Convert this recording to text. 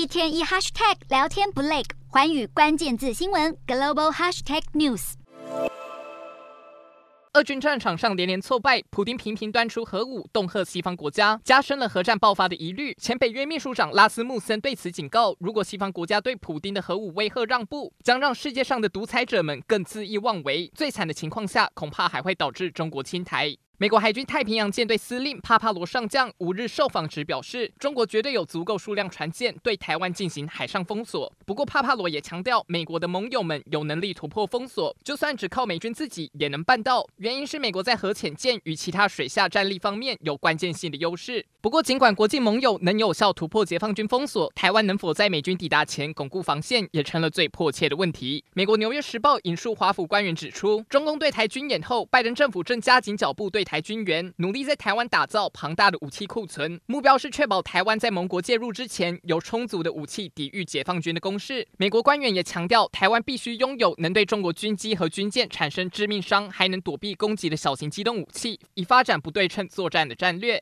一天一 hashtag 聊天不累，环宇关键字新闻 global hashtag news。俄军战场上连连挫败，普丁频频端出核武恫吓西方国家，加深了核战爆发的疑虑。前北约秘书长拉斯穆森对此警告：如果西方国家对普丁的核武威吓让步，将让世界上的独裁者们更恣意妄为。最惨的情况下，恐怕还会导致中国侵台。美国海军太平洋舰队司令帕帕罗上将五日受访时表示，中国绝对有足够数量船舰对台湾进行海上封锁。不过，帕帕罗也强调，美国的盟友们有能力突破封锁，就算只靠美军自己也能办到。原因是美国在核潜舰与其他水下战力方面有关键性的优势。不过，尽管国际盟友能有效突破解放军封锁，台湾能否在美军抵达前巩固防线，也成了最迫切的问题。美国《纽约时报》引述华府官员指出，中共对台军演后，拜登政府正加紧脚步对台军援，努力在台湾打造庞大的武器库存，目标是确保台湾在盟国介入之前有充足的武器抵御解放军的攻势。美国官员也强调，台湾必须拥有能对中国军机和军舰产生致命伤，还能躲避攻击的小型机动武器，以发展不对称作战的战略。